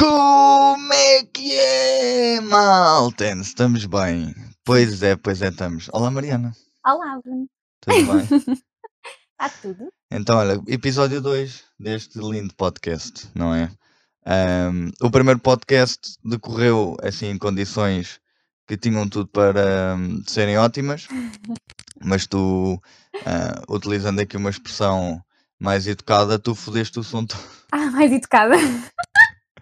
Como é que é, malta? Estamos bem. Pois é, pois é, estamos. Olá, Mariana. Olá, Bruno. Tudo bem? Está tudo? Então, olha, episódio 2 deste lindo podcast, não é? Ahm, o primeiro podcast decorreu assim em condições que tinham tudo para hum, serem ótimas, mas tu, ah, utilizando aqui uma expressão mais educada, tu fodeste o som todo. Ah, mais educada.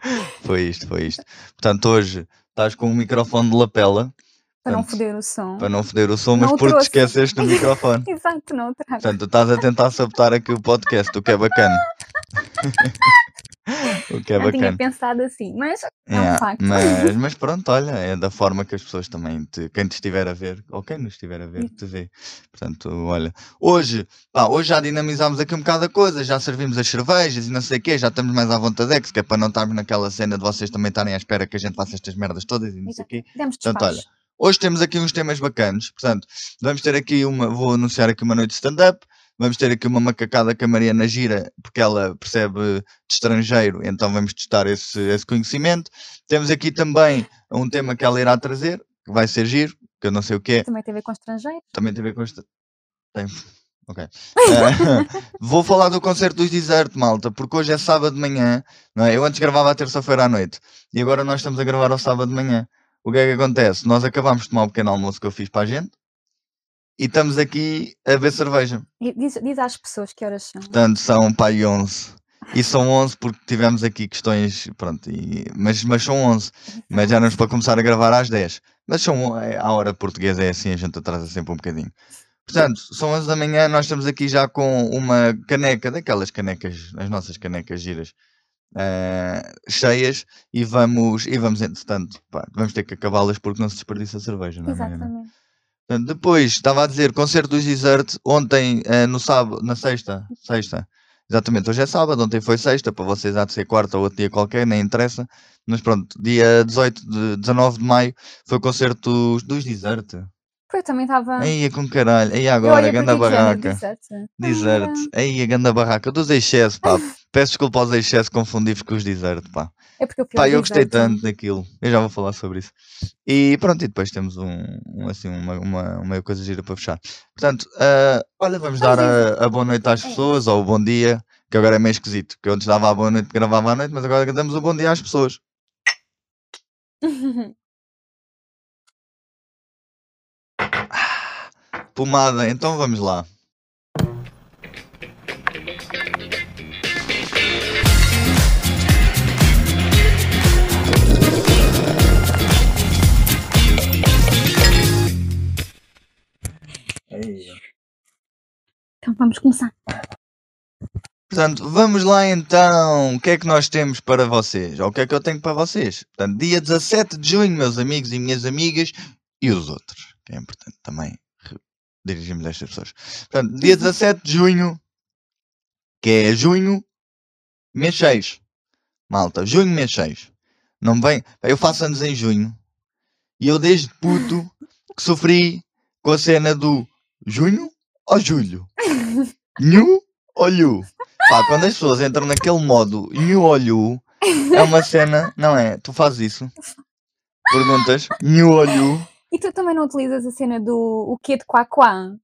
Foi isto, foi isto. Portanto, hoje estás com um microfone de lapela Para não foder o som. para não foder o som, Não mas porque te esqueceste do microfone. Exato, não trago. Portanto, tu estás a tentar sabotar aqui o podcast, o que é bacana. o que é não tinha pensado assim, mas é um Yeah, facto. mas, mas pronto, olha, é da forma que as pessoas também, te, quem te estiver a ver, ou quem nos estiver a ver, te vê. Portanto, olha, hoje, pá, hoje já dinamizámos aqui um bocado a coisa, já servimos as cervejas e não sei o quê, já estamos mais à vontade, que é para não estarmos naquela cena de vocês também estarem à espera que a gente faça estas merdas todas e não sei o quê. Demos Portanto, olha, hoje temos aqui uns temas bacanos. Portanto, vamos ter aqui uma. Vou anunciar aqui uma noite de stand-up. Vamos ter aqui uma macacada com a Mariana Gira, porque ela percebe de estrangeiro, então vamos testar esse, esse conhecimento. Temos aqui também um tema que ela irá trazer, que vai ser giro, que eu não sei o que é. Também tem a ver com estrangeiros. Também tem a ver com esta. Tem. Ok. Eh, vou falar do concerto dos Desert, malta, porque hoje é sábado de manhã, não é? Eu antes gravava à terça-feira à noite e agora nós estamos a gravar ao sábado de manhã. O que é que acontece? Nós acabámos de tomar um pequeno almoço que eu fiz para a gente e estamos aqui a beber cerveja. E Diz, diz às pessoas que horas são. Portanto, são pai 11. E são 11 porque tivemos aqui questões, pronto, e- mas, mas são 11. Mas já éramos para começar a gravar às 10. Mas são, é, a hora portuguesa é assim, a gente atrasa sempre um bocadinho. Portanto, são 11 da manhã, nós estamos aqui já com uma caneca, daquelas canecas, as nossas canecas giras, eh, cheias, e vamos, e vamos entretanto, pá, vamos ter que acabá-las porque não se desperdiça a cerveja, não é? Exatamente. Depois, estava a dizer, concerto dos Desert, ontem, eh, no sábado, na sexta, sexta, exatamente, hoje é sábado, ontem foi sexta, para vocês há de ser quarta ou outro dia qualquer, nem interessa, mas pronto, dia 18 de, 19 de maio, foi o concerto dos, dos Desert. Foi, eu também estava. Aí é com caralho, aí agora, ganda barraca. disseste. Desert, aí a ganda barraca, dos excesso, pá, peço desculpa aos excesso, confundi-vos com os Desert, pá. É porque eu Pá, ao eu gostei Desert. tanto daquilo. Eu já vou falar sobre isso. E pronto, e depois temos um, um, assim, uma, uma, uma coisa gira para fechar. Portanto, ah, olha, vamos dar a, a boa noite às É. pessoas, ou o bom dia, que agora é meio esquisito, que eu antes dava a boa noite, gravava à noite, mas agora damos o bom dia às pessoas. Pomada, então vamos lá. então vamos começar. Portanto, vamos lá então. O que é que nós temos para vocês? Ou o que é que eu tenho para vocês? Portanto, dia 17 de junho, meus amigos e minhas amigas, e os outros, que é importante também dirigirmos a estas pessoas. Portanto, dia 17 de junho, que é junho, mês 6. Malta, junho, mês 6. Não me vem. Eu faço anos em junho. E eu, desde puto, que sofri com a cena do junho ou julho? Nhu ou lhu? Pá, quando as pessoas entram naquele modo nhu ou lhu, é uma cena, não é? Tu fazes isso? Perguntas, nhu ou lhu? E tu também não utilizas a cena do o quê de quá-quá?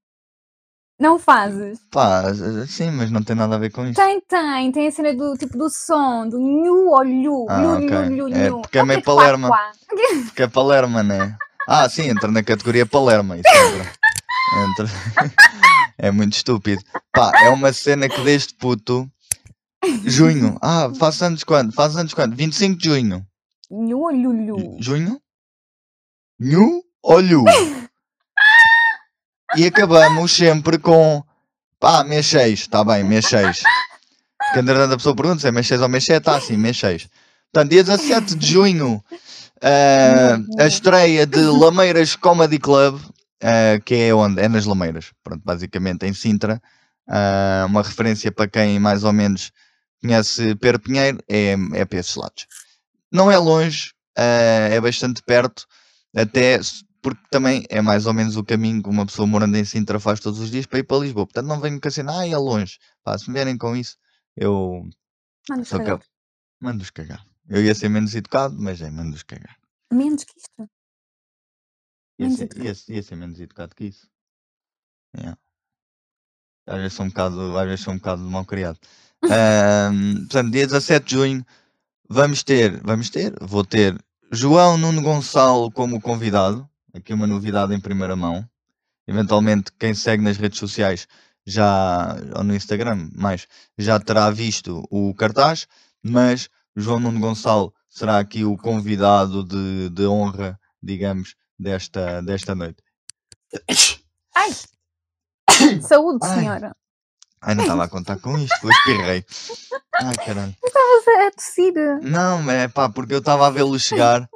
Não fazes? Pá, sim, mas não tem nada a ver com isso. Tem, tem. Tem a cena do tipo do som, do nhu ou lhu. Ah, lhu, ok. lhu, lhu, É, lhu. porque é meio Palerma. quá-quá? Porque é Palerma, né? Ah, sim, entra na categoria Palerma. Isso entra. entra. É muito estúpido. Pá, é uma cena que desde puto. Junho. Ah, faz anos quando? Faz anos quando? 25 de junho. Nhu ou lhu, lhu? Junho? Nhu ou lhu? E acabamos sempre com. Pá, mês 6. Está bem, mês 6. Porque entretanto a pessoa pergunta se é mês 6 ou mês 7. Está assim, mês 6. Portanto, dia 17 de junho, eh, a estreia de Lameiras Comedy Club, eh, que é onde? É nas Lameiras. Pronto, basicamente em Sintra. Ah, uma referência para quem mais ou menos conhece Pedro Pinheiro, é, é para esses lados. Não é longe, é bastante perto, até porque também é mais ou menos o caminho que uma pessoa morando em Sintra faz todos os dias para ir para Lisboa. Portanto, não venho com a cena, ah, é longe. Pá, se me vierem com isso, eu Manda sou cagar. cap... Mando-os cagar. Eu ia ser menos educado, mas é menos cagar. Menos que isto. Ia Menos ser, ia, ia ser menos educado que isso. Yeah. Às vezes sou um bocado, às vezes sou um bocado mal criado. Ahm, portanto, dia 17 de junho vamos ter, vamos ter, vou ter João Nuno Gonçalo como convidado. Aqui uma novidade em primeira mão. Eventualmente, quem segue nas redes sociais já, ou no Instagram, mais, já terá visto o cartaz, mas João Nuno Gonçalo será aqui o convidado de, de honra, digamos, desta, desta noite. Ai! Saúde, Ai. senhora. Ai, não estava a contar com isto, foi espirrei. Ai, caralho. Estavas a, a tossir. Não, é pá, porque eu estava a vê-lo chegar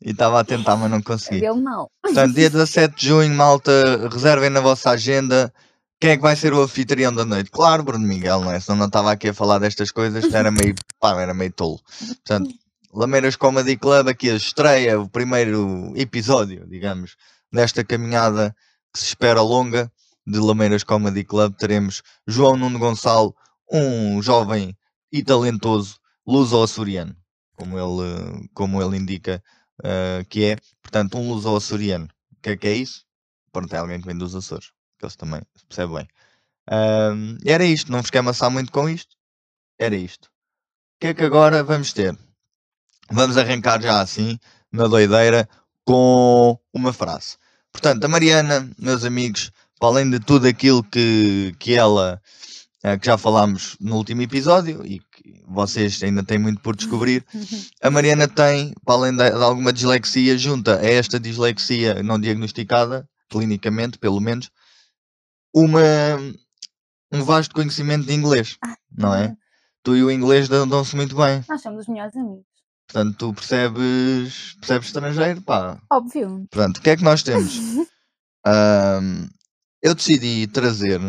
e estava a tentar, mas não consegui. Deu mal. Portanto, dia 17 de junho, malta, reservem na vossa agenda. Quem é que vai ser o anfitrião da noite? Claro, Bruno Miguel, não é? Senão não estava aqui a falar destas coisas, era meio, pá, era meio tolo. Portanto, Lameiras Comedy Club, aqui a estreia, o primeiro episódio, digamos, desta caminhada que se espera longa de Lameiras Comedy Club. Teremos João Nuno Gonçalo, um jovem e talentoso luso-açoriano, como ele, como ele indica eh, que é, portanto, um luso-açoriano. O que é que é isso? Pronto, é alguém que vem dos Açores, que eles também se percebe bem. Era isto, não vos quero amassar muito com isto. Era isto. O que é que agora vamos ter? Vamos arrancar já assim, na doideira, com uma frase. Portanto, a Mariana, meus amigos, além de tudo aquilo que, que ela, eh, que já falámos no último episódio e que vocês ainda têm muito por descobrir, a Mariana tem, para além de, de alguma dislexia, junta a esta dislexia não diagnosticada, clinicamente, pelo menos, uma, um vasto conhecimento de inglês, não é? Tu e o inglês dão- dão-se muito bem. Nós somos os melhores amigos. Portanto, tu percebes, percebes estrangeiro, pá. Óbvio. Portanto, o que é que nós temos? Ahm, eu decidi trazer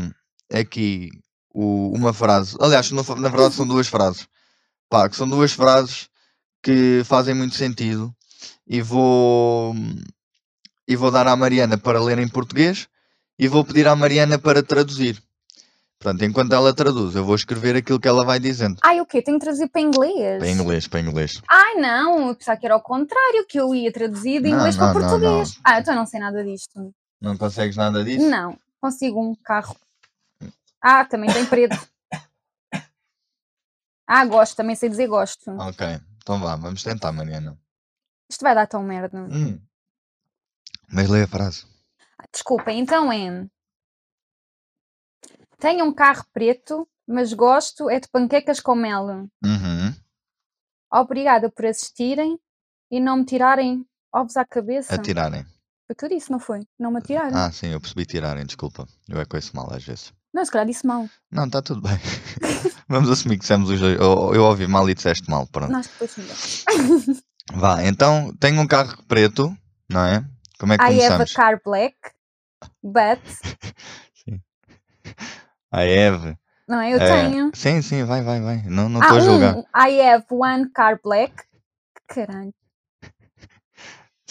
aqui o- uma frase. Aliás, no- na verdade são duas frases. Pá, que são duas frases que fazem muito sentido. E vou, e vou dar à Mariana para ler em português e vou pedir à Mariana para traduzir. Portanto, enquanto ela traduz, eu vou escrever aquilo que ela vai dizendo. Ai, o quê? Tenho que traduzir para inglês? Para inglês, para inglês. Ai, não. Eu pensava que era ao contrário, que eu ia traduzir de Não, inglês não, para não, português. não. Ah, então eu não sei nada disto. Não consegues nada disso? Não. Consigo um carro. Ah, também tem preto. Ah, gosto. Também sei dizer gosto. Ok, então vá, vamos tentar, Mariana. Isto vai dar tão merda. Hum. Mas lê a frase. Ah, Desculpa, então é. Tenho um carro preto, mas gosto é de panquecas com mel. Uhum. Obrigada por assistirem e não me tirarem ovos à cabeça. Atirarem. Foi o que eu disse, não foi? Não me atiraram. Ah, sim, eu percebi tirarem, desculpa. Eu é com esse mal às vezes. Não, se calhar disse mal. Não, está tudo bem. Vamos assumir que dissemos os dois. Eu, eu ouvi mal e disseste mal, pronto. Nós depois melhor. Vá, então tenho um carro preto, não é? Como é que I have a começamos? car black, but. I have. Não é? Eu é, tenho. Sim, sim, vai, vai, vai. Não estou Ah, a julgar. um, I have one car black. Caralho.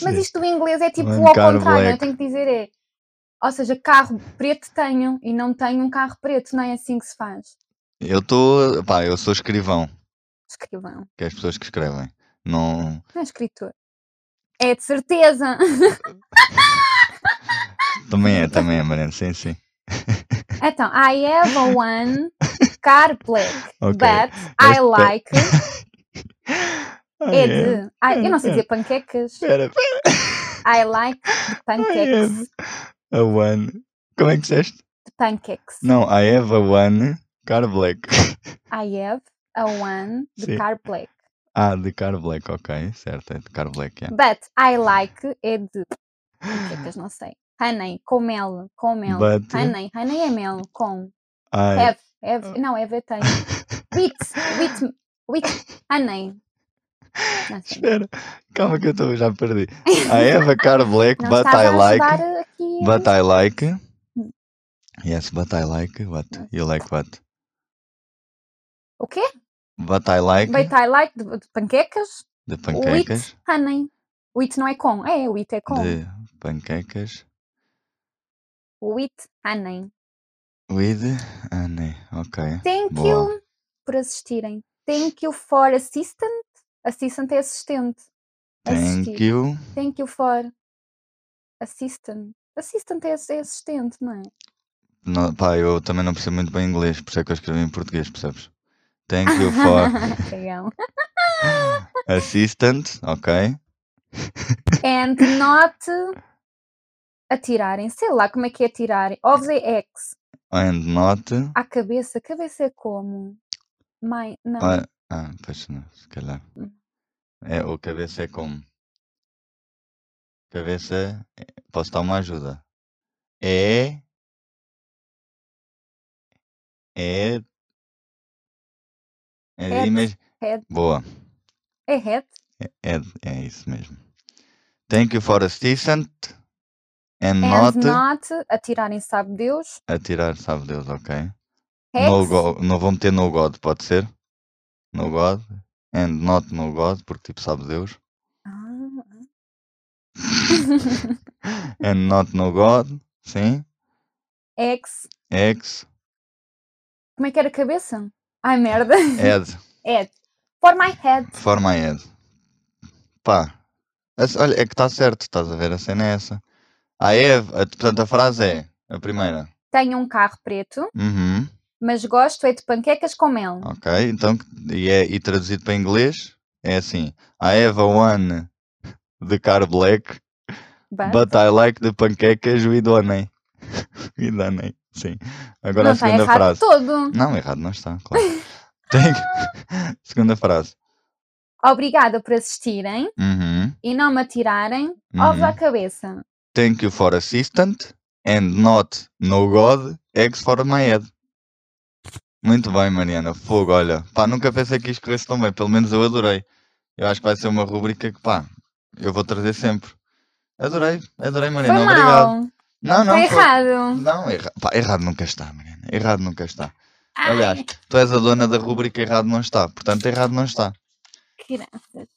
Mas isto do inglês é tipo ao contrário, eu black. tenho que dizer é. Ou seja, carro preto tenho e não tenho um carro preto, não é assim que se faz. Eu estou. Pá, eu sou escrivão, Escrivão, que é as pessoas que escrevem. Não. não é escritor. É de certeza. Também é, também é, Mariana, sim, sim. Então, I have a one car black, Ok. but I like Ah, é de. Ai, eu não sei É. dizer panquecas. Espera, espera. I like pancakes. A one. Como é que disseste? De pancakes. Não, I have a one car black. I have a one de car black. Ah, de car black, ok, certo, é de car black, yeah. But I like é de. Panquecas, não sei. Honey, com mel. Com mel. But- Honey. Honey é mel. Com. I, Have. Have. Não, have é tem. With. With. With. Honey. Espera, calma que eu estou já perdi. A car black, but I like. But I like. Hum. Yes, but I like. What? You like what? O quê? But I like. But I like de, de panquecas. De panquecas. With honey. With não é com. É, with é com. De panquecas. With honey. With honey. Ok. Thank Boa. you por assistirem. Thank you for assistant. Assistant é assistente. Thank Assistir. you. Thank you for. Assistant. Assistant é, é assistente, não é? Não, pá, eu também não percebo muito bem inglês, por isso é que eu escrevi em português, percebes? Thank you for assistant, ok? And not atirarem. Sei lá como é que é atirarem. Ovos é X. And not. À cabeça. Cabeça é como? Mãe. Não. Ah, ah, não, se calhar. É, o cabeça é como? Cabeça. é- Posso dar uma ajuda? É. É. É, Head. Head. Boa. É head. É, é isso mesmo. Thank you for assistant. And, And not, not atirarem, sabe Deus. atirar, sabe Deus, ok? No go, não vou meter no God, pode ser? No God. And not no God, porque tipo sabe Deus. Ah. And not no God. Sim. X. X. Como é que era a cabeça? Ai, merda. Head. Head. For my head. For my head. Pá. Olha, é que está certo, estás a ver? A cena é essa. A Eve, a- portanto a frase é a primeira. Tenho um carro preto, Uhum. Mas gosto é de panquecas com mel. Ok, então, e, é, e traduzido para inglês é assim: I have a one the car black, But, but I like the pancakes with honey. with honey, sim. Agora não a está segunda errado frase. todo. Não, errado não está, claro. Tem... segunda frase. Obrigada por assistirem Uhum. e não me atirarem ovos Uhum. à cabeça. Thank you for assistant and not no God, eggs for my head. Muito bem, Mariana. Fogo, olha. Pá, nunca pensei que isto corresse tão bem. Pelo menos eu adorei. Eu acho que vai ser uma rubrica que, pá, eu vou trazer sempre. Adorei, adorei, Foi Mariana. Obrigado. mal. Não, não, Foi foi- errado. Não, erra... pá, errado nunca está, Mariana. Errado nunca está. Ai, Aliás, tu és a dona da rubrica Errado não está. Portanto, errado não está. crianças.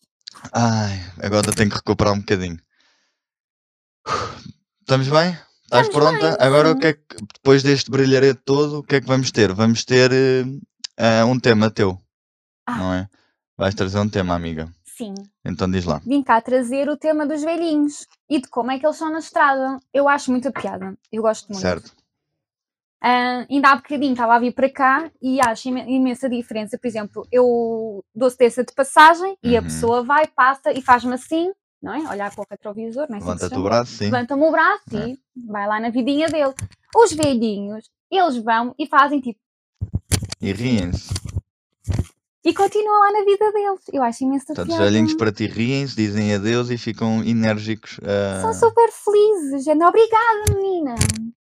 Ai, agora tenho que recuperar um bocadinho. Estamos bem? Estás pronta? bem, Agora sim. o que é que, depois deste brilharete todo, o que é que vamos ter? Vamos ter eh, um tema teu, Ah. não é? Vais trazer um tema, amiga. Sim. Então diz lá. Vim cá trazer o tema dos velhinhos e de como é que eles são na estrada. Eu acho muita piada. Eu gosto muito. Certo. Ah, ainda há bocadinho estava a vir para cá e acho imen- imensa diferença. Por exemplo, eu dou cesta de passagem e a Uhum. pessoa vai, passa e faz-me assim, não é? Olhar para o retrovisor, não é? assim Levanta-te o braço, sim. Levanta-me o braço É. e vai lá na vidinha dele. Os velhinhos, eles vão e fazem tipo. E riem-se. E continuam lá na vida deles. Eu acho imensa Portanto, os velhinhos para ti riem-se, dizem adeus e ficam enérgicos. ah, São super felizes. gente. Obrigada, menina.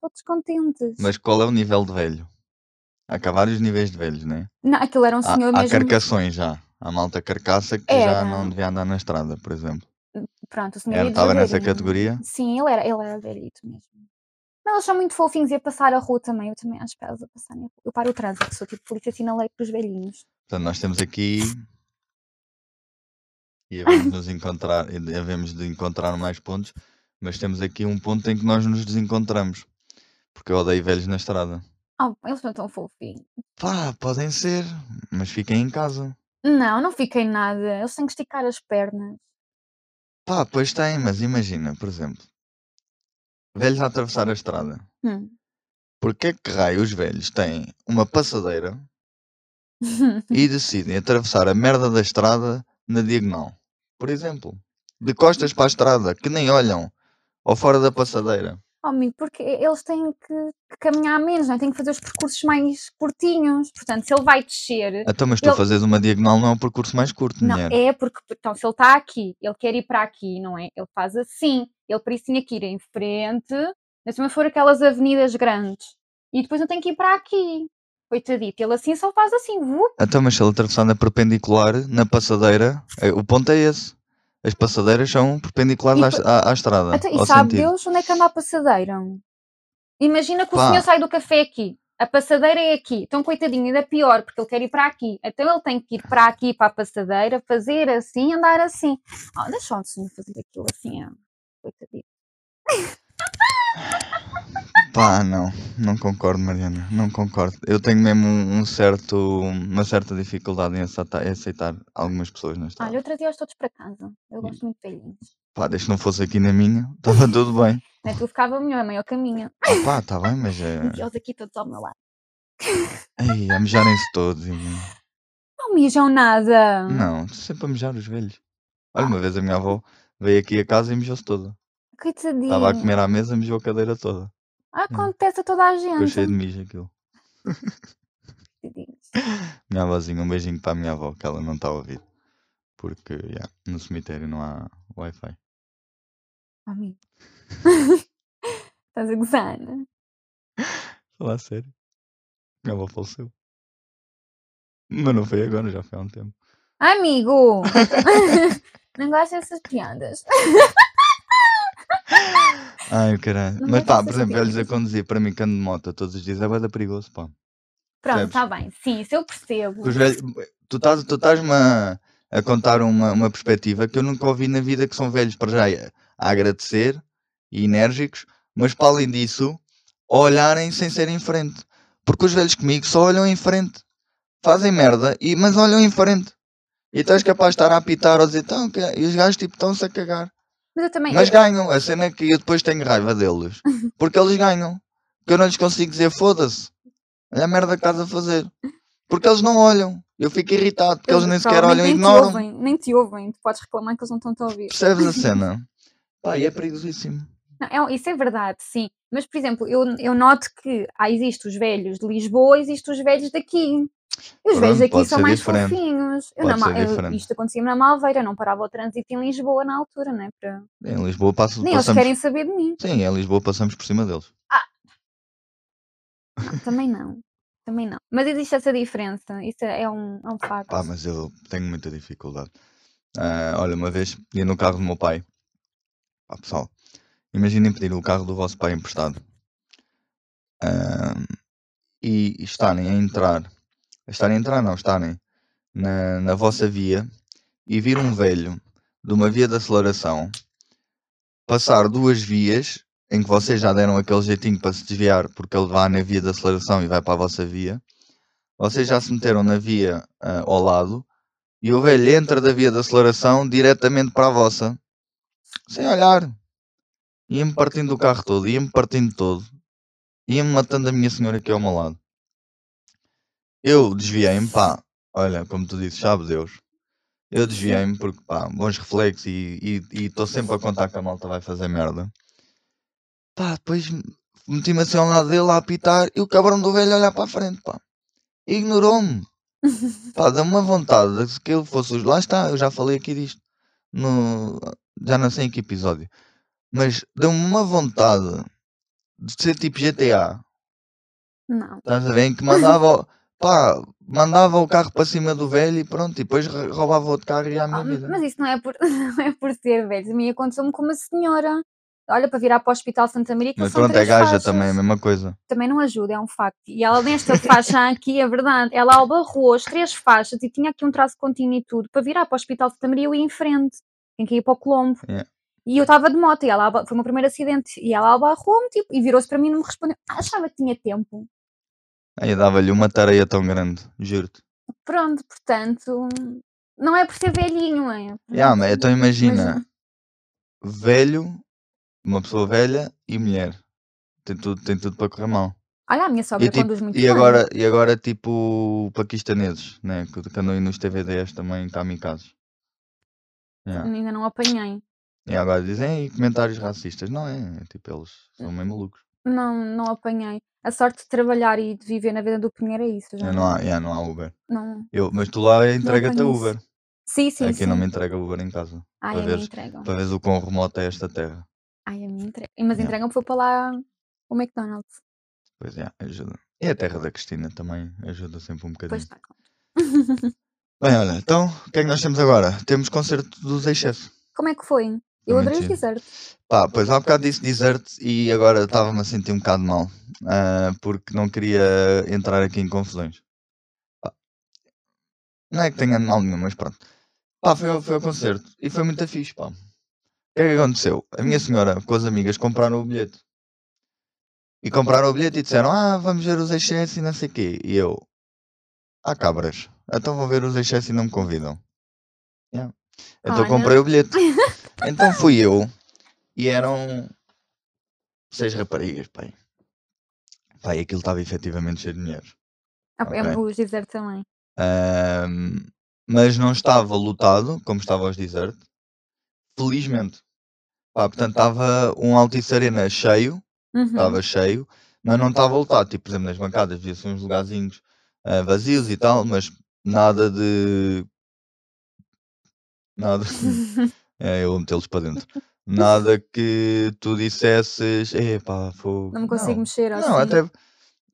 Todos contentes. Mas qual é o nível de velho? Há cá vários níveis de velhos, não é? Não, aquilo era um Há, senhor há mesmo. carcações já. Há malta carcaça que Era. já não devia andar na estrada, por exemplo. Pronto, o senhor ia estava nessa categoria. Sim, ele era, ele era velhito mesmo. Mas eles são muito fofinhos e a passar a rua também. Eu também acho elas a passarem a rua. Eu paro o trânsito, sou tipo polícia sinalei para os velhinhos. Portanto, nós temos aqui. E havemos, nos encontrar, e havemos de encontrar mais pontos, mas temos aqui um ponto em que nós nos desencontramos. Porque eu odeio velhos na estrada. Oh, eles são tão fofinhos. Pá, podem ser, mas fiquem em casa. Não, não fiquei nada. Eles têm que esticar as pernas. Pá, pois têm, mas imagina, por exemplo, velhos a atravessar a estrada. Hum. Porquê que raio os velhos têm uma passadeira e decidem atravessar a merda da estrada na diagonal? Por exemplo, de costas para a estrada, que nem olham, ou fora da passadeira. Oh, amigo, porque eles têm que, que caminhar menos, não é? Têm que fazer os percursos mais curtinhos. Portanto, se ele vai descer. Então, mas tu Ele- fazes uma diagonal não é um percurso mais curto, Não, mulher. é porque, então, se ele está aqui, ele quer ir para aqui, não é? Ele faz assim. Ele por isso tinha que ir em frente, mas se for aquelas avenidas grandes. E depois eu tenho que ir para aqui. Coitadito, ele assim só faz assim, vup, Então, mas se ele atravessar na perpendicular, na passadeira, é- o ponto é esse. As passadeiras são perpendiculares E à, à- estrada. Então, e sabe sentido. Deus onde é que anda a passadeira? Imagina que o Pá. senhor sai do café aqui, a passadeira é aqui, então coitadinho, ainda pior, porque ele quer ir para aqui. Então ele tem que ir para aqui, para a passadeira, fazer assim, andar assim. Oh, deixa o senhor fazer aquilo assim, ó. coitadinho. Pá, não, não concordo, Mariana, não concordo. Eu tenho mesmo um, um certo, uma certa dificuldade em aceitar, em aceitar algumas pessoas nesta Olha, eu trazia-os todos para casa. Eu gosto muito de velhinhos. Pá, desde que não fosse aqui na minha, estava tudo bem. Né? Tu ficava melhor, é maior caminho. Ah, pá, está bem, mas é. Eles aqui todos ao meu lado. Ei, a mejarem-se todos. e- Não mijam nada. Não, estou sempre a mejar os velhos. Olha, uma vez a minha avó veio aqui a casa e mijou-se toda. Coitadinho. Estava a comer à mesa, mijou a cadeira toda. Acontece a toda a Ficou cheio de gente. mijo aquilo. Minha avózinha, um beijinho para a minha avó, que ela não está a ouvir. Porque, yeah, no cemitério não há Wi-Fi. Amigo. Estás a gozar, né? Falar a sério. Minha avó faleceu. Mas não foi agora, já foi há um tempo. Amigo! não gosto dessas piadas. Ai, caralho. Não Mas pá, por exemplo, velhos a conduzir para mim, que ando de moto todos os dias, é bada perigoso, pá. Pronto, está bem. Sim, isso eu percebo. Os velhos, tu estás tu estás-me a, a contar uma, uma perspectiva que eu nunca ouvi na vida, que são velhos para já a, agradecer e enérgicos, mas para além disso, olharem sem ser em frente. Porque os velhos comigo só olham em frente. Fazem merda, e, mas olham em frente. E tu és capaz de estar a apitar ou dizer, que é?" e os gajos tipo estão-se a cagar. Mas eu também. Mas ganham. A cena é que eu depois tenho raiva deles. Porque eles ganham. Porque eu não lhes consigo dizer foda-se. Olha a merda que estás a fazer. Porque eles não olham. Eu fico irritado porque eles nem sequer olham e nem te ignoram. ouvem, nem te ouvem. Tu podes reclamar que eles não estão a ouvir. Percebes a cena? Pá, e é perigosíssimo. Não, é- isso é verdade, sim. Mas, por exemplo, eu, eu noto que há, existem os velhos de Lisboa existem os velhos daqui. Os velhos daqui pode são mais diferente. fofinhos. Eu, Pode na Ma- ser eu- isto acontecia-me na Malveira, eu não parava o trânsito em Lisboa na altura, né? Para... Em Lisboa passo, Nem eles passamos. querem saber de mim. Sim, em Lisboa passamos por cima deles. Não, também não. Também não. Mas existe essa diferença. Isso é um, é um facto. Pá, mas eu tenho muita dificuldade. Ah, olha, uma vez ia no carro do meu pai. Pá, pessoal, imaginem pedir o carro do vosso pai emprestado. Ah, e estarem a entrar, estarem a entrar não, estarem na, na vossa via e vir um velho de uma via de aceleração passar duas vias em que vocês já deram aquele jeitinho para se desviar porque ele vai na via de aceleração e vai para a vossa via. Vocês já se meteram na via ah, ao lado e o velho entra da via de aceleração diretamente para a vossa, sem olhar. Ia-me partindo o carro todo, ia-me partindo todo, ia-me matando a minha senhora aqui ao meu lado. Eu desviei-me, pá, olha, como tu dizes, sabe Deus. Eu desviei-me porque, pá, bons reflexos e estou sempre a contar que a malta vai fazer merda. Pá, depois meti-me assim ao lado dele a apitar e o cabrão do velho a olhar para a frente, pá. Ignorou-me. Pá, dá-me uma vontade de que ele fosse. os- Lá está, eu já falei aqui disto. No... Já não sei em que episódio. Mas deu-me uma vontade de ser tipo GTA. Não. Estás a ver? Que mandava, pá, mandava o carro para cima do velho e pronto. E depois roubava outro carro e ia à minha Ah, vida. mas isso não é por, não é por ser velhos. A mim aconteceu-me com uma senhora. Olha, para virar para o Hospital Santa Maria, que Mas pronto, é gaja faixas. também, a mesma coisa. também não ajuda, é um facto. E ela nesta faixa aqui, é verdade, ela albarrou as três faixas e tinha aqui um traço contínuo e tudo. Para virar para o Hospital Santa Maria eu ia em frente, tem que ir para o Colombo. Yeah. E eu estava de moto e ela foi o meu primeiro acidente. E ela albarrou-me tipo, e virou-se para mim e não me respondeu. Achava que tinha tempo. Aí dava-lhe uma tareia tão grande, juro-te. Pronto, portanto, não é por ser velhinho, é? Yeah, mas então imagina, Mas- velho, uma pessoa velha e mulher. Tem tudo, tem tudo para correr mal. Olha, a minha sogra E, tipo, conduz muito e, bem. agora, e agora, tipo, paquistaneses, né? Que, que andam aí nos TVDs também, kamikazes. Yeah. Ainda não apanhei. E agora dizem "Ei, comentários racistas. Não é, é tipo, eles são meio malucos. Não, não apanhei. A sorte de trabalhar e de viver na vida do Pinheiro é isso. Já não, há, yeah, não há Uber. não- Eu, mas tu lá entrega-te a isso. Uber. Sim, sim, Aqui sim. não me entrega Uber em casa. Ai, para a veres- entregam. Para veres o quão remoto é esta terra. Ai, a mim entregam. Mas Yeah. entregam foi para lá o McDonald's. Pois é, ajuda. E a terra da Cristina também ajuda sempre um bocadinho. está claro. Bem, olha, então, o que é que nós temos agora? Temos concerto dos Excesso. Como é que foi? Eu adorei os desertos. Pá, pois há bocado disse desert e agora estava-me a sentir um bocado mal. ah, porque não queria entrar aqui em confusões. Pá, Não é que tenha mal nenhum, mas pronto. Pá, foi, ao- foi ao concerto e foi muito fixe, pá. O que é que aconteceu? A minha senhora com as amigas compraram o bilhete. E compraram o bilhete e disseram, ah, vamos ver os excessos e não sei o quê. E eu, ah, cabras, então vou ver os excessos e não me convidam. Yeah. Então Olha. comprei o bilhete. então fui eu e eram seis raparigas, pai. Pai, aquilo estava efetivamente cheio de mulheres. Ah, é, Ok. Os desertos também. Ahm, mas não estava lotado, como estava aos desert. Felizmente. Pá, portanto, estava um Altice Arena cheio, Uhum. estava cheio, mas não estava lotado. Tipo, por exemplo, nas bancadas via-se uns lugarzinhos ah, vazios e tal, mas nada de. Nada. é, eu metê-los para dentro. Nada que tu dissesses, epá, fogo. Não me consigo mexer assim. Não, até.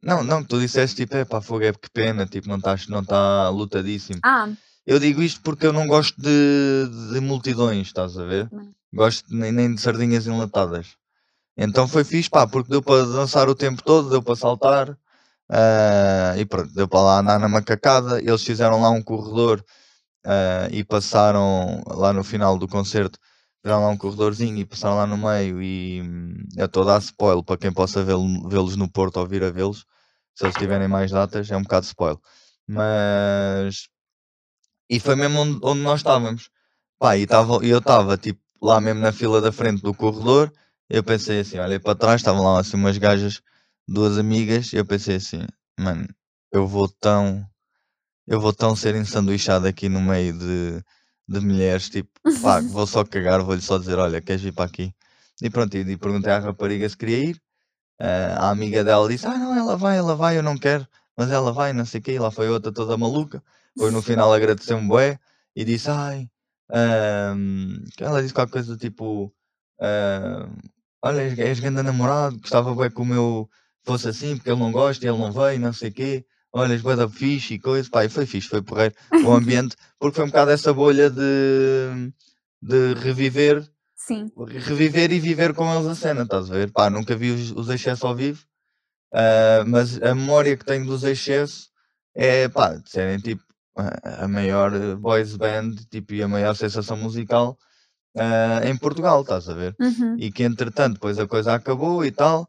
Não, não, que tu disseste tipo, epá, fogo é que pena, tipo, não está não tá lutadíssimo. Ah, Eu digo isto porque eu não gosto de, de multidões, estás a ver? Também. Gosto nem, nem de sardinhas enlatadas. Então foi fixe, pá, porque deu para dançar o tempo todo, deu para saltar. ah, e pronto, deu para lá andar na macacada. Eles fizeram lá um corredor ah, e passaram lá no final do concerto. Fizeram lá um corredorzinho e passaram lá no meio. E hum, eu estou a dar para quem possa vê-lo- vê-los no Porto ou vir a vê-los. Se eles tiverem mais datas, é um bocado spoiler. Mas e foi mesmo onde, onde nós estávamos. Pá, e tava, eu estava tipo lá mesmo na fila da frente do corredor. Eu pensei assim, olhei para trás, estavam lá assim umas gajas, duas amigas, e eu pensei assim, mano, eu vou tão. Eu vou tão ser ensanduichado aqui no meio de, de mulheres, tipo, pá, vou só cagar, vou-lhe só dizer, olha, queres vir para aqui? E pronto, e, e perguntei à rapariga se queria ir. Ah, a amiga dela disse, ah não, ela vai, ela vai, eu não quero, mas ela vai, não sei o quê, e lá foi outra toda maluca. Depois no final agradeceu-me bué e disse, ai, ahm, ela disse qualquer coisa tipo, ahm, olha, és, és grande namorado, gostava bué que o meu fosse assim, porque ele não gosta, ele não veio, não sei o quê, olha, bué da fixe e coisa, pá, e foi fixe, foi porreiro o ambiente, porque foi um bocado essa bolha de, de reviver, sim. reviver e viver com eles a cena, estás a ver? Pá, nunca vi os, os excessos ao vivo, ah, mas a memória que tenho dos excessos é, pá, de serem tipo a, maior boys band tipo, e a maior sensação musical ah, em Portugal, estás a ver? Uhum. E que entretanto depois a coisa acabou e tal,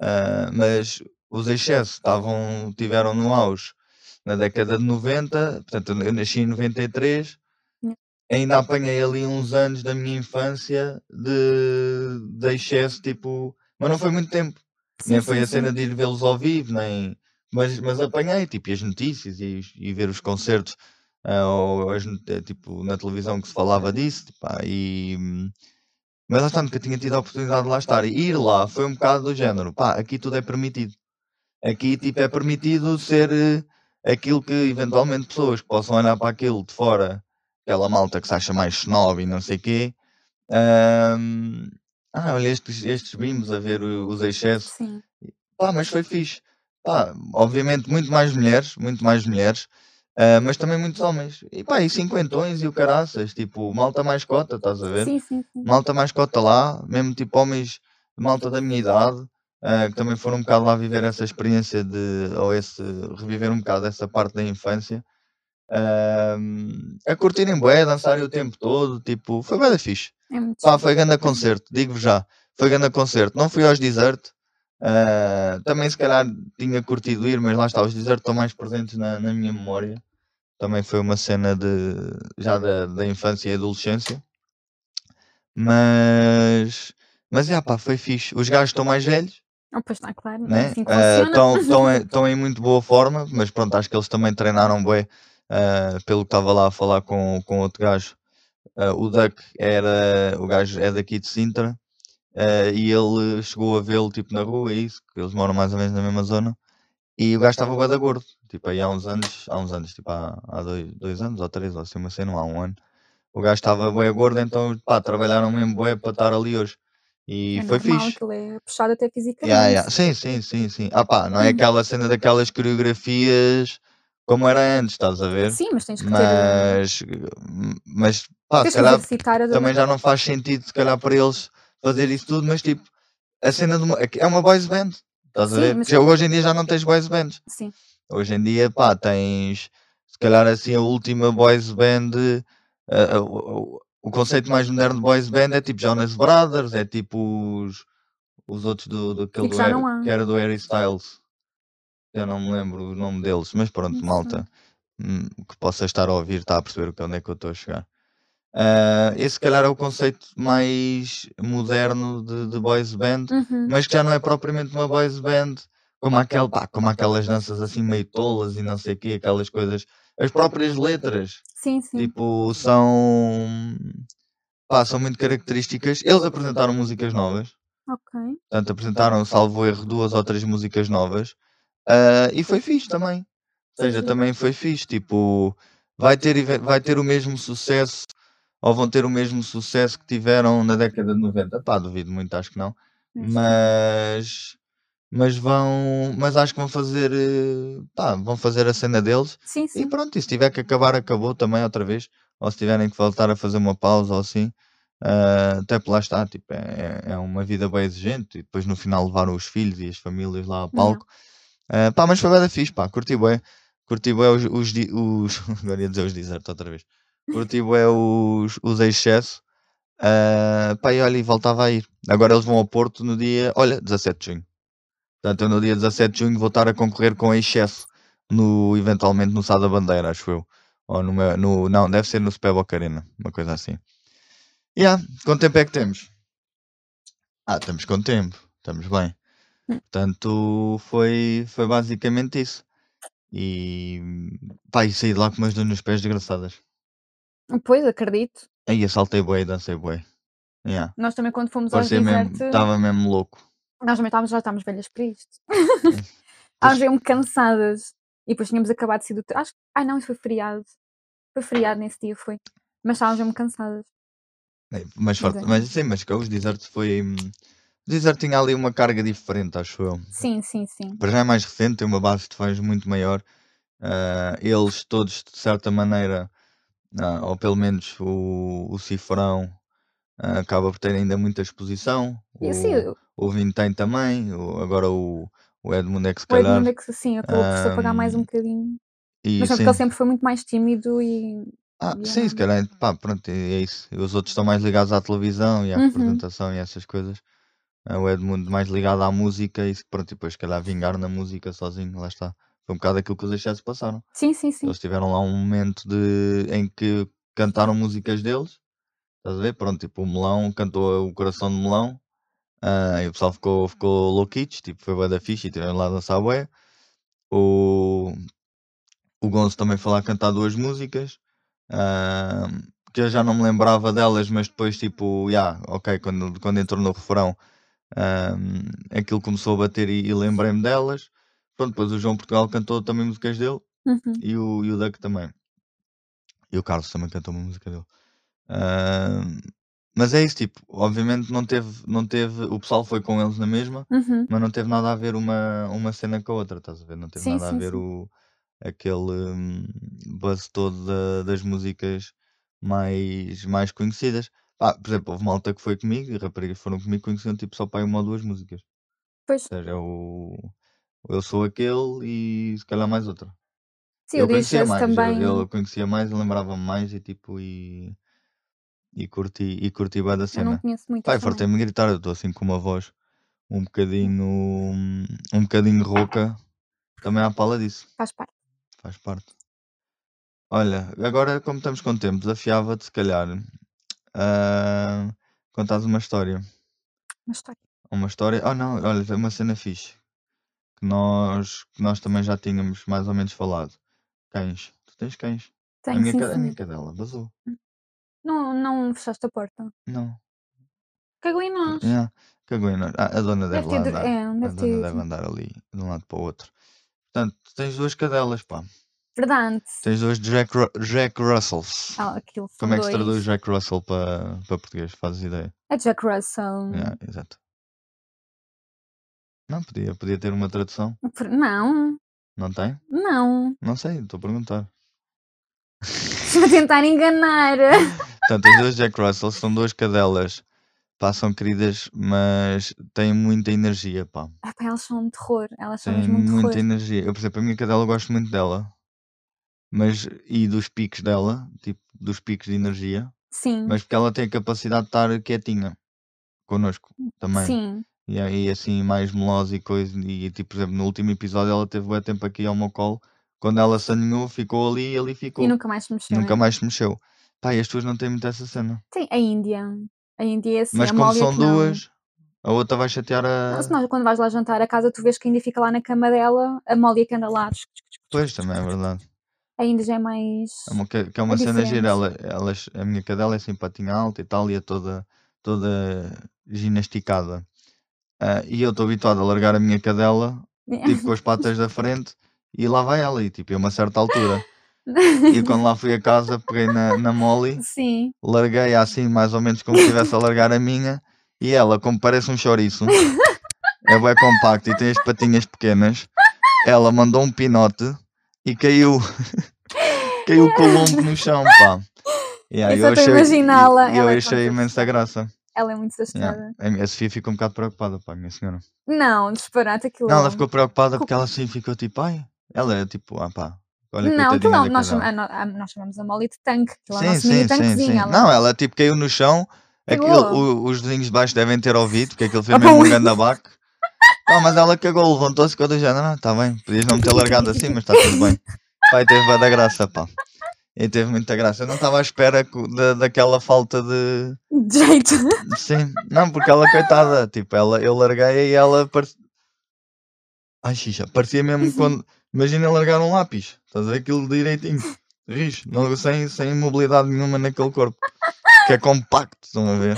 ah, mas os excessos estavam, tiveram no auge na década de 90, portanto eu nasci em 93, Yeah. ainda apanhei ali uns anos da minha infância de, de excesso, tipo, mas não foi muito tempo, Sim, nem foi sim, a cena sim. de ir vê-los ao vivo, nem, mas, mas apanhei, tipo, e as notícias e, e ver os concertos, ah, ou as eh, tipo, na televisão que se falava disso, tipo, pá, e... hum, Mas lá está, nunca tinha tido a oportunidade de lá estar. E ir lá foi um bocado do género, pá, aqui tudo é permitido. Aqui, tipo, é permitido ser eh, aquilo que, eventualmente, pessoas que possam olhar para aquilo de fora, aquela malta que se acha mais snob e não sei quê, ahm, ah, olha, estes, estes vimos a ver o- os excessos, Sim. Pá, mas foi fixe. Pá, obviamente muito mais mulheres, muito mais mulheres, ah, mas também muitos homens. E pá, e cinquentões e o caraças, tipo, malta mais cota, estás a ver? Sim, sim, sim. Malta mais cota lá, mesmo tipo homens, malta da minha idade, ah, que também foram um bocado lá viver essa experiência de, ou esse, reviver um bocado essa parte da infância. ahm, a curtirem bué, a dançarem o tempo todo, tipo, foi bem fixe. É Pá, foi grande concerto, digo-vos já. Foi grande concerto. Não fui aos desert. ah, também se calhar tinha curtido ir, mas lá está, os desert estão mais presentes na, na minha memória. Também foi uma cena de já da, da infância e adolescência. Mas mas já pá, foi fixe. Os gajos estão mais velhos, Ah, pois está, claro. né? Assim. Estão em, tão em muito boa forma, mas pronto, acho que eles também treinaram bué. ah, pelo que estava lá a falar com, com outro gajo. Ah, o Duck era. O gajo é daqui de Sintra. ah, e ele chegou a vê-lo tipo na rua, é isso, que eles moram mais ou menos na mesma zona. E o gajo estava bué da gordo, tipo aí há uns anos, há uns anos, tipo há, há dois, dois anos ou três, ou assim, uma cena, há um ano. O gajo estava bué gordo, então pá, trabalharam mesmo bué para estar ali hoje. E É foi normal, fixe. aquilo é puxado até fisicamente. Yeah, yeah. Sim, sim, sim, sim. Ah pá, não é aquela cena daquelas coreografias como era antes, estás a ver? Sim, mas tens que ter. eh, Mas, mas pá, se calhar a também já não faz sentido se calhar para eles fazer isso tudo, mas tipo, a cena de uma, é uma boys band, estás a Sim, ver? mas- Já, hoje em dia já não tens boys bands. Sim. Hoje em dia, pá, tens se calhar assim a última boys band, eh, eh, o, o- conceito mais moderno de boys band é tipo Jonas Brothers, é tipo os, os outros do, do aquele do há. que era do Harry Styles. Eu não me lembro o nome deles, mas pronto, sei. malta, hum, que possa estar a ouvir, está a perceber onde é que eu estou a chegar. Ah, esse, se calhar, é o conceito mais moderno de, de boys band, Uhum. mas que já não é propriamente uma boys band, como, aquele, pá, como aquelas danças assim meio tolas e não sei o quê, aquelas coisas. As próprias letras, Sim, sim. tipo, são. Pá, são muito características. Eles apresentaram músicas novas. Ok. Portanto, apresentaram, salvo erro, duas ou três músicas novas. ah, e foi fixe também. Ou seja, também foi fixe. Tipo, vai ter, vai ter o mesmo sucesso, ou vão ter o mesmo sucesso que tiveram na década de 90. Pá, duvido muito, acho que não. Mas- Mas, vão, mas acho que vão fazer, eh, pá, vão fazer a cena deles. Sim, E sim. pronto, e se tiver que acabar, acabou também outra vez. Ou se tiverem que voltar a fazer uma pausa ou assim. ah, até por lá está, tipo, é, é uma vida bem exigente. E depois no final levaram os filhos e as famílias lá ao palco. Ah, pá, mas foi bem da fixe, pá, curti bem. Curti bem os, os, os agora ia dizer os desert outra vez. Curti bem os, os excesso. Ah, pá, e olha, e voltava a ir. Agora eles vão ao Porto no dia, olha, 17 de junho. Portanto, eu no dia 17 de junho vou estar a concorrer com excesso no, eventualmente no Sá da Bandeira, acho eu. Ou no, meu- no não, deve ser no Spellbock Arena, uma coisa assim. Yeah, quanto tempo é que temos? Ah, estamos com tempo, estamos bem. Hum. Portanto, foi, foi basicamente isso. E pá, e saí de lá com umas dores nos pés desgraçadas. Pois, acredito. Aí saltei bué e dancei bué. Yeah. Nós também quando fomos Parecia mesmo, desert, estava mesmo louco. Nós também estávamos, já estávamos velhas para isto. estávamos mesmo cansadas. E depois tínhamos acabado de sair do... Acho... Ah não, isso foi feriado. Foi feriado nesse dia, foi. Mas estávamos mesmo cansadas. É, Mas, forte, é. mas sim, mas que os desertos foi. hum, O desert tinha ali uma carga diferente, acho eu. Sim, sim, sim. Para já é mais recente, tem uma base de fãs muito maior. Ah, eles todos, de certa maneira, ah, ou pelo menos o, o Cifrão, ah, acaba por ter ainda muita exposição. O, assim, o tem também. o- agora o, o Edmund é que se o calhar. Edmundo é que assim, acabou por se apagar mais um bocadinho. E, Mas não, sim. porque ele sempre foi muito mais tímido e. Ah, e sim, se era- calhar, pá, pronto, é é isso. E Os outros estão mais ligados à televisão e à Uhum. representação e essas coisas. Ah, O Edmundo mais ligado à música e pronto, e depois se calhar vingar na música sozinho, lá está. Foi um bocado aquilo que os excessos passaram. Sim, sim, sim. Eles tiveram lá um momento de, em que cantaram músicas deles, estás a ver? Pronto, tipo o Melão cantou o Coração de Melão ah, e o pessoal ficou, ficou louquitos, tipo, foi bué da ficha e tiveram lá a dançar bué. O, o Gonzo também foi lá cantar duas músicas, ah, que eu já não me lembrava delas, mas depois tipo, yeah, ok, quando, quando entrou no refrão, ah, aquilo começou a bater e, e lembrei-me delas. Pronto, depois o João Portugal cantou também músicas dele Uhum. e o, e o Duck também. E o Carlos também cantou uma música dele. Ah, mas é isso, tipo, obviamente não teve, não teve, o pessoal foi com eles na mesma, Uhum. mas não teve nada a ver uma, uma cena com a outra, estás a ver? Não teve Sim, nada a sim, ver sim. o, aquele hum, buzz todo da- das músicas mais, mais conhecidas. Ah, por exemplo, houve malta que foi comigo e raparigas foram comigo conheciam tipo só para uma ou duas músicas. Pois, Ou seja, o, Eu Sou Aquele e se calhar mais outra. sim, eu conhecia mais, eu- também. eu, conhecia mais, eu lembrava-me mais e tipo, e, e curti, e curti bem da Eu não cena. conheço muito Pai, também. fartei-me de gritar, eu estou assim com uma voz um bocadinho, um bocadinho rouca, também à pala disso, Faz parte. faz parte. Olha, agora como estamos com tempo, desafiava-te se calhar a contares uma história. Uma história. Uma história, oh não, olha, é uma cena fixe, que nós, que nós também já tínhamos mais ou menos falado. Cães, tu tens cães? a Tenho minha, sim, ca- a minha cadela vazou. Não, não fechaste a porta. Não, Cagou em nós. yeah, cagou em nós. Ah, a dona deve, Deve lá andar. É, A deve dona ter. deve andar ali, de um lado para o outro. Portanto, tens duas cadelas, pá. Verdade. Tens dois Jack, Ru- Jack Russells. Ah, aquilo Como é que se traduz. Jack Russell para, para português? Fazes ideia? É Jack Russell. Yeah, exato. Não, podia, podia ter uma tradução. Não, Não tem? não. Não sei, estou a perguntar. Estou a tentar enganar. Portanto, as duas Jack Russell são duas cadelas. Pá, são queridas, mas têm muita energia, pá. Ah, pá, elas são um terror. Elas são Têm mesmo um muita terror. energia. Eu, por exemplo, a minha cadela eu gosto muito dela. Mas, e dos picos dela, tipo, dos picos de energia. Sim, Mas porque ela tem a capacidade de estar quietinha connosco também. sim. E aí assim mais melosa e coisa. E tipo, por exemplo, no último episódio ela teve bué tempo aqui ao meu colo. Quando ela se aninhou, ficou ali e ali ficou. E nunca mais se mexeu. Nunca né? mais se mexeu. Pá, e as tuas não têm muito essa cena. Tem a Índia. A Índia é assim. Mas a como é são que não. duas, a outra vai chatear Não, a. se nós, quando vais lá jantar a casa, tu vês que a Índia fica lá na cama dela, a Molly é que anda lá. Pois, também é verdade. A Índia já é mais. É uma, que, que é uma É cena diferente. gira. Ela, elas, a minha cadela é assim patinha alta e tal, e é toda, toda ginasticada. Ah, e eu estou habituado a largar a minha cadela, tipo com as patas da frente, e lá vai ela, e tipo, a uma certa altura. E quando lá fui a casa, peguei na, na Molly, Sim. larguei assim, mais ou menos como se estivesse a largar a minha, e ela, como parece um chouriço, é bem compacto e tem as patinhas pequenas, ela mandou um pinote e caiu, caiu o lombo no chão, pá. Yeah, Eu só estou a imaginá-la, e- e eu ela é achei imensa graça. Ela é muito assustada. Yeah. A Sofia ficou um bocado preocupada, pá, minha senhora. Não, disparate aquilo. Não, ela ficou preocupada porque ela assim ficou tipo, ai, ela é tipo, ah pá, Não, coitadinha não, da nós, a no- a- nós chamamos a Molly de tanque. É o Sim, sim, sim, sim. ela- Não, ela tipo caiu no chão. Aquilo, o- os vizinhos de baixo devem ter ouvido, porque aquilo fez Ah, mesmo bom. um grande abaque. Não, mas ela cagou, levantou-se eu já não, está bem, podias não me ter largado assim, mas está tudo bem. Pai, teve da graça, pá. E teve muita graça. Eu não estava à espera da, daquela falta de. De jeito. Sim, não, porque ela, coitada, tipo, ela, eu larguei e ela parecia. Ai, xixa, parecia mesmo quando. Imagina largar um lápis, estás a ver aquilo direitinho, ris, não, sem, sem mobilidade nenhuma naquele corpo, que é compacto, estão a ver?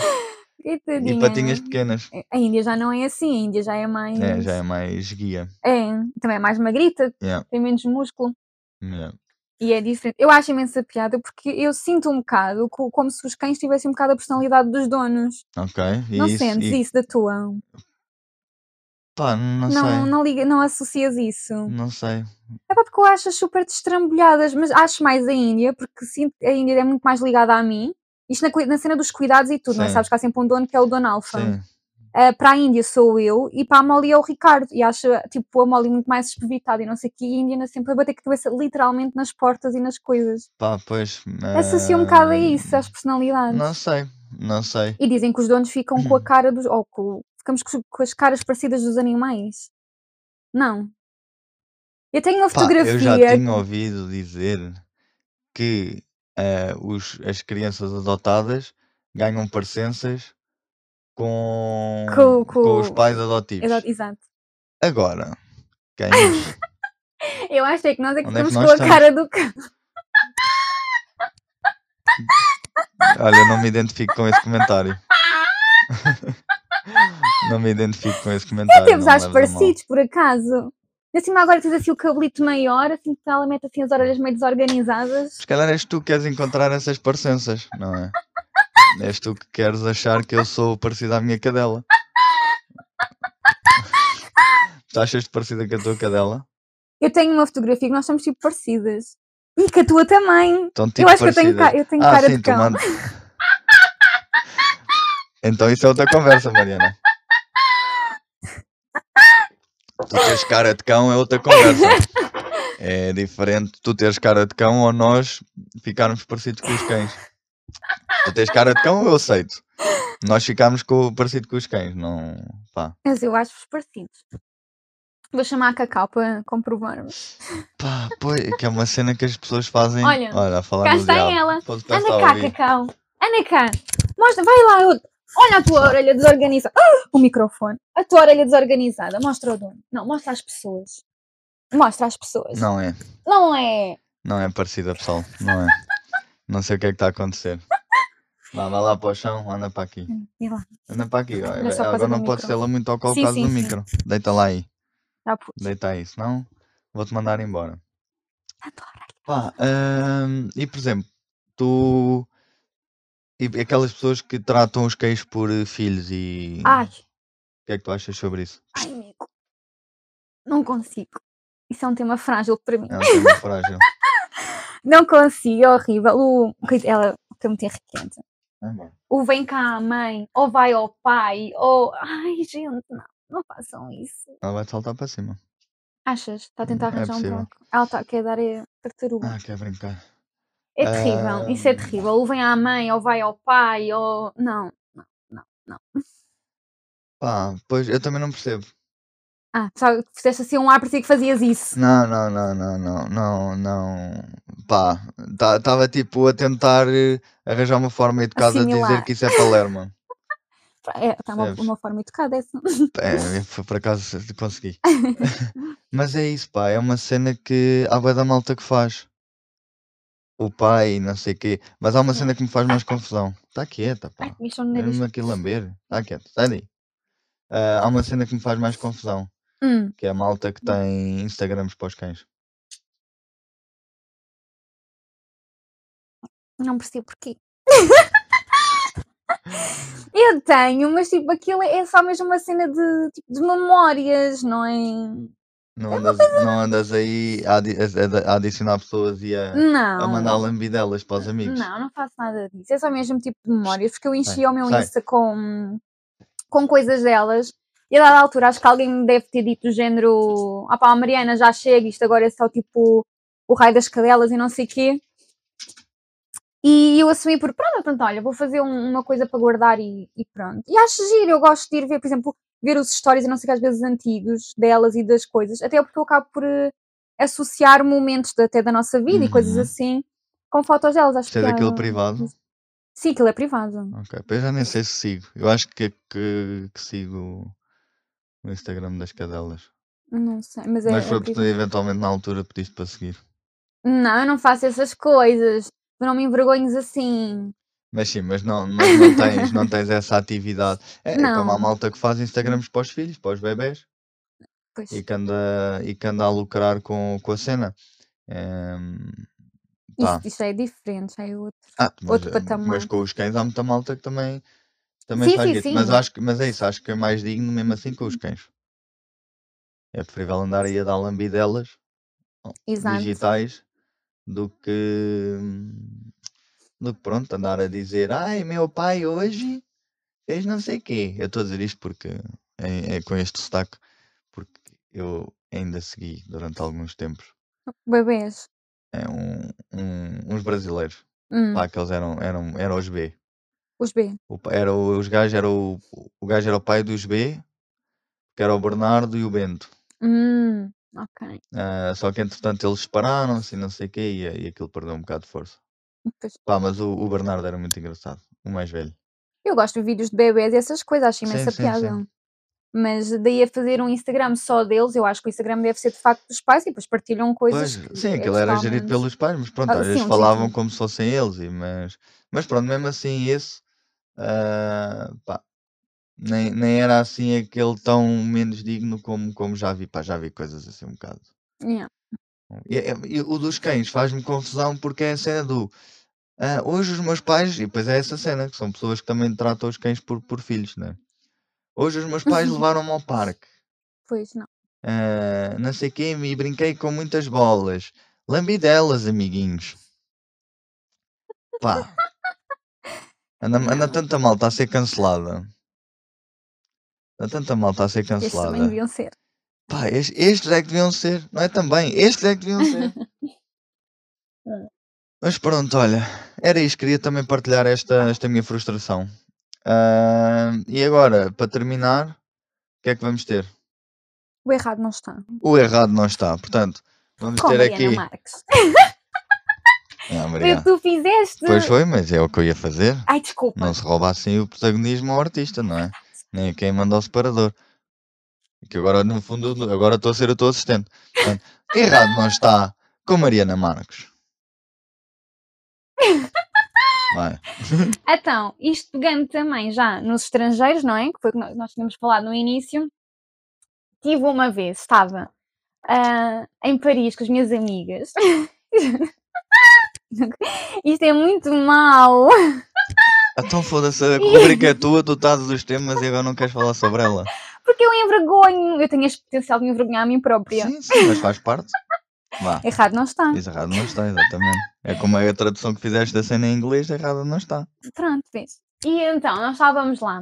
E patinhas pequenas. A Índia já não é assim, a Índia já é mais. É, já é mais guia. É, também é mais magrita, Yeah, tem menos músculo. yeah. E é diferente. Eu acho imensa piada porque eu sinto um bocado co- como se os cães tivessem um bocado a personalidade dos donos. Ok, e não isso, sentes e, isso da tua? Pá, não, Não, sei, não, liga, não associas isso. não sei. É pá, porque eu acho super destrambulhadas, mas acho mais a Índia, porque sinto que a Índia é muito mais ligada a mim. Isto na, na cena dos cuidados e tudo, não é? Sim. Sabes que há sempre um dono que é o dono alfa. Sim, Uh, para a Índia sou eu e para a Molly é o Ricardo. E acho tipo, a Molly muito mais espevitada e não sei o que. E a Índia sempre a bater a cabeça literalmente nas portas e nas coisas. pá, pois. Associa um bocado a isso, às personalidades. Não sei, não sei. E dizem que os donos ficam com a cara dos. ou com, ficamos com, as caras parecidas dos animais. Não. Eu tenho uma Pá, eu já fotografia. tinha ouvido dizer que eh, os, as crianças adotadas ganham parecenças com, Com- com com- os pais adotivos. Exato. Agora, cães, Eu acho é que nós é que Onde é que com a estamos? cara do cão. olha, eu não me identifico com esse comentário. não me identifico com esse comentário. Temos não ares leves a mal. parecidos, por acaso. Assim, agora tens assim o cabelito maior, assim que ela mete assim as orelhas meio desorganizadas. Se calhar és tu que queres encontrar essas parecenças, não é? És tu que queres achar que eu sou parecido à minha cadela. Tu achas-te parecida com a tua cadela? Eu tenho uma fotografia que nós somos tipo parecidas. E que a tua também. Então, eu tipo acho que eu tenho, parecida. eu tenho ah, cara sim, de cão. Então isso é outra conversa, Mariana. Tu teres cara de cão é outra conversa. É diferente tu teres cara de cão ou nós ficarmos parecidos com os cães. Tu tens cara de cão, eu aceito. Nós ficamos com, parecido com os cães, não. Pá. Mas eu acho-vos parecidos. Vou chamar a Cacau para comprovar-me. Pá, pois, que é uma cena que as pessoas fazem. Olha, a falar Cá está diabo. ela. Anda cá. Cacau. Anda cá. Mostra, vai lá. Olha a tua orelha desorganizada. Ah, o microfone. A tua orelha desorganizada. Mostra ao dono. Não, mostra às pessoas. Mostra às pessoas. Não é. Não é. Não é parecida, pessoal. Não é. Não sei o que é que está a acontecer. Vá, vai lá para o chão, anda para aqui. Lá. Anda para aqui. Agora não podes micro. tê-la muito ao colo por causa sim, do sim. micro. Deita lá aí. Deita aí, senão vou-te mandar embora. Adoro. Pá, hum, e por exemplo, tu. E aquelas pessoas que tratam os cães por eh, filhos e. Ai, O que é que tu achas sobre isso? ai, amigo. Não consigo. Isso é um tema frágil para mim. É um tema frágil. Não consigo, é horrível. O... Ela fica muito irritante. É bom. O vem cá a mãe, ou vai ao pai, ou. Ai, gente, não. Não façam isso. Ela vai saltar para cima. Achas? Está a tentar É arranjar um possível. bronco. Ela está a querer dar a tartaruga. Ah, quer brincar. É terrível, isso é terrível. Ou vem à mãe, ou vai ao pai, ou. Não, não, não, não. Pá, pois eu também não percebo. Ah, só fizeste assim um ar, parecia que fazias isso. Não, não, não, não, não, não, não. Pá, estava tipo a tentar eh, arranjar uma forma educada de dizer Assimilar. que isso é Palermo. É, está uma, uma forma educada essa. É, foi por acaso consegui. Mas é isso, pá, é uma cena que há bué da malta que faz. O pai, não sei o quê. Mas há uma cena que me faz mais confusão. Está quieta, Ai, pá. no É nariz. mesmo aqui lamber. Está quieto, sai daí. Ah, há uma cena que me faz mais confusão. Hum, Que é a malta que tem Instagrams para os cães. não percebo porquê. Eu tenho, mas tipo, aquilo é só mesmo uma cena de, tipo, de memórias, não é? Não andas, não andas aí a, adi- a- a adicionar pessoas e a, a mandar Não. lambidelas para os amigos. Não, não faço nada disso. É só mesmo tipo de memórias, porque eu Sai, enchia o meu sai. Insta com, com coisas delas. E a dada altura, acho que alguém me deve ter dito do género: ah pá, a Mariana já chega, isto agora é só tipo o raio das cadelas e não sei o quê. E eu assumi por pronto, pronto, olha, vou fazer um- uma coisa para guardar e, e pronto. E acho giro, eu gosto de ir ver, por exemplo, ver os stories, e não sei que às vezes antigos delas e das coisas, até porque eu acabo por eh, associar momentos de- até da nossa vida e coisas Uhum. assim com fotos delas. Acho é que daquele há- privado? Sim, aquilo é privado. Ok, pois já nem sei se sigo. Eu acho que, que, que sigo o Instagram das cadelas. Não sei, mas é, Mas é foi porque privado. eventualmente na altura pediste para seguir. Não, eu não faço essas coisas. Tu não me envergonhes assim. Mas sim, mas não, mas não, tens, não tens essa atividade. É, é como a Não. malta que faz Instagrams para os filhos, para os bebés, Pois. e que anda, e que anda a lucrar com, com a cena. Ehm, pá. Isto, isto é diferente, já é outro, Ah, mas, outro eh, patamar. mas com os cães há muita malta que também, também Sim, faz sim, isso. Mas, sim. acho que, mas é isso, acho que é mais digno mesmo assim com os cães. É preferível andar aí a dar lambidelas ó, Exato. digitais do que, que pronto, andar a dizer ai meu pai hoje fez não sei quê. Eu estou a dizer isto porque é, é com este sotaque, porque eu ainda segui durante alguns tempos Bebês. é, um, um- uns brasileiros. Hum, Pá, que eles eram, eram, eram os B. os B. O, era, o- os gajos era o, o gajo era o pai dos B, que era o Bernardo e o Bento. Hum, ok. Ah, só que entretanto eles separaram-se e não sei o quê, e, e aquilo perdeu um bocado de força. Pois. Pá, mas o, o Bernardo era muito engraçado, o mais velho. Eu gosto de vídeos de bebês e essas coisas, acho Sim, imensa sim, piada. sim. Mas daí a fazer um Instagram só deles, eu acho que o Instagram deve ser de facto dos pais e depois partilham coisas Pois, que sim, aquilo era gerido pelos pais, mas pronto, Ah, sim, sim, falavam sim. como se fossem eles, e, mas, mas pronto, mesmo assim esse, ah, pá, nem, nem era assim aquele tão menos digno como, como já vi, pá, já vi coisas assim um bocado. Yeah. E, e- e o dos cães faz-me confusão porque é a cena do ah, hoje os meus pais, e depois é essa cena, que são pessoas que também tratam os cães por, por filhos, né? Hoje os meus pais levaram-me ao parque, Pois não. ah, não sei quê, e brinquei com muitas bolas, lambidelas, amiguinhos. Pá, anda, anda tanta malta a ser cancelada, anda tanta malta a ser Estes também cancelada. deviam ser. Pá, estes, é que deviam ser, não é também, estes é que deviam ser. Mas pronto, olha, era isto, queria também partilhar esta, esta minha frustração. Ah, e agora, para terminar, o que é que vamos ter? O errado não está. O errado não está, portanto, vamos Com ter Mariana aqui. Marques. Ah, Foi o que tu fizeste. Pois foi, mas é o que eu ia fazer. Ai, desculpa. Não se rouba assim o protagonismo ao artista, não é? Nem quem manda ao separador. Que agora, no fundo, agora estou a ser o teu assistente. Portanto, errado não está com Mariana Marcos. Vai. Então, isto pegando também já nos estrangeiros, não é? Que foi o que nós- tínhamos falado no início. Tive uma vez, estava ah, em Paris com as minhas amigas. Isto é muito mau. Então foda-se, a rubrica é tua, tu estás dos temas e agora não queres falar sobre ela. Porque eu envergonho. Eu tenho este potencial de me envergonhar a mim própria. Sim, sim, mas faz parte. Vá. Errado não está. Diz errado não está, exatamente. É como a tradução que fizeste da cena em inglês, errado não está. Pronto, vês. E então, nós estávamos lá.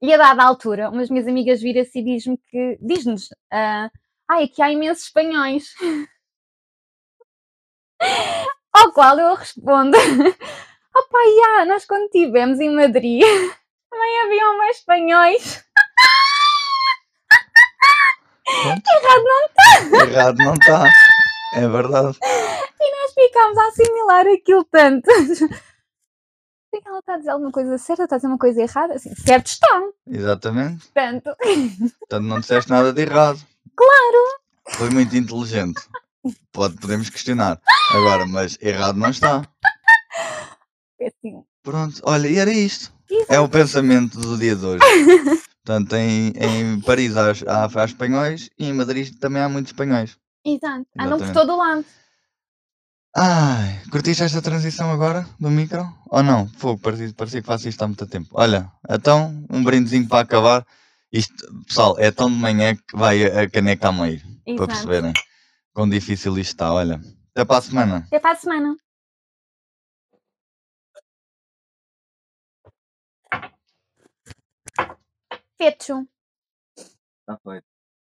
E a dada altura, umas minhas amigas vira-se e diz-me que. Diz-nos. ah, Ai, aqui há imensos espanhóis. Ao qual eu respondo. Opa, já, nós quando estivemos em Madrid também haviam mais espanhóis. Errado não Errado não está. É verdade. nós ficámos a assimilar aquilo tanto. Sei que ela está a dizer alguma coisa certa, está a dizer uma coisa errada. Assim, certo estão. Exatamente. Portanto, Portanto, não disseste nada de errado. claro. Foi muito inteligente. Pode, podemos questionar. Agora, mas errado não está. Assim. Pronto, olha, e era isto. Exato. É o pensamento do dia de hoje. Portanto, em, em Paris há, há, há espanhóis e em Madrid também há muitos espanhóis. Exato. Andam por Exatamente. todo o lado. Ai, curtiste esta transição agora do micro? Ou não? Fogo, parecia, parecia que faço isto há muito tempo. Olha, então, um brindezinho para acabar. Isto, pessoal, é tão de manhã que vai a, caneca a meio. Para Exato. perceberem quão difícil isto está. Olha, até para a semana. Até para a semana. Fecho. Está feito.